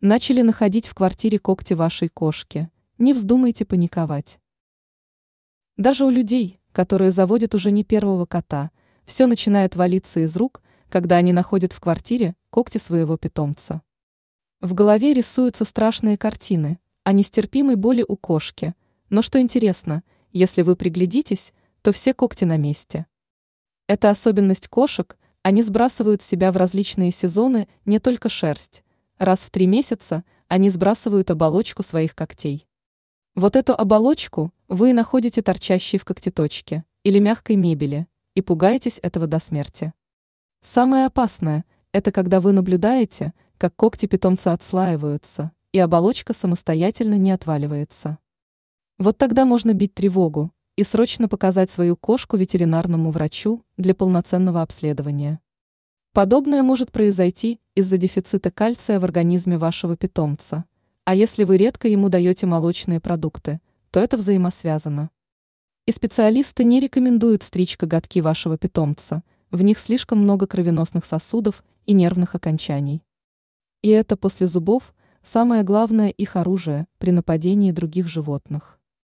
Начали находить в квартире когти вашей кошки. Не вздумайте паниковать. Даже у людей, которые заводят уже не первого кота, все начинает валиться из рук, когда они находят в квартире когти своего питомца. В голове рисуются страшные картины о нестерпимой боли у кошки, но что интересно, если вы приглядитесь, то все когти на месте. Это особенность кошек, они сбрасывают с себя в различные сезоны не только шерсть, Раз в три месяца они сбрасывают оболочку своих когтей. Вот эту оболочку вы находите торчащей в когтеточке или мягкой мебели и пугаетесь этого до смерти. Самое опасное – это когда вы наблюдаете, как когти питомца отслаиваются, и оболочка самостоятельно не отваливается. Вот тогда можно бить тревогу и срочно показать свою кошку ветеринарному врачу для полноценного обследования. Подобное может произойти из-за дефицита кальция в организме вашего питомца. А если вы редко ему даете молочные продукты, то это взаимосвязано. И специалисты не рекомендуют стричь коготки вашего питомца, в них слишком много кровеносных сосудов и нервных окончаний. И это после зубов самое главное их оружие при нападении других животных.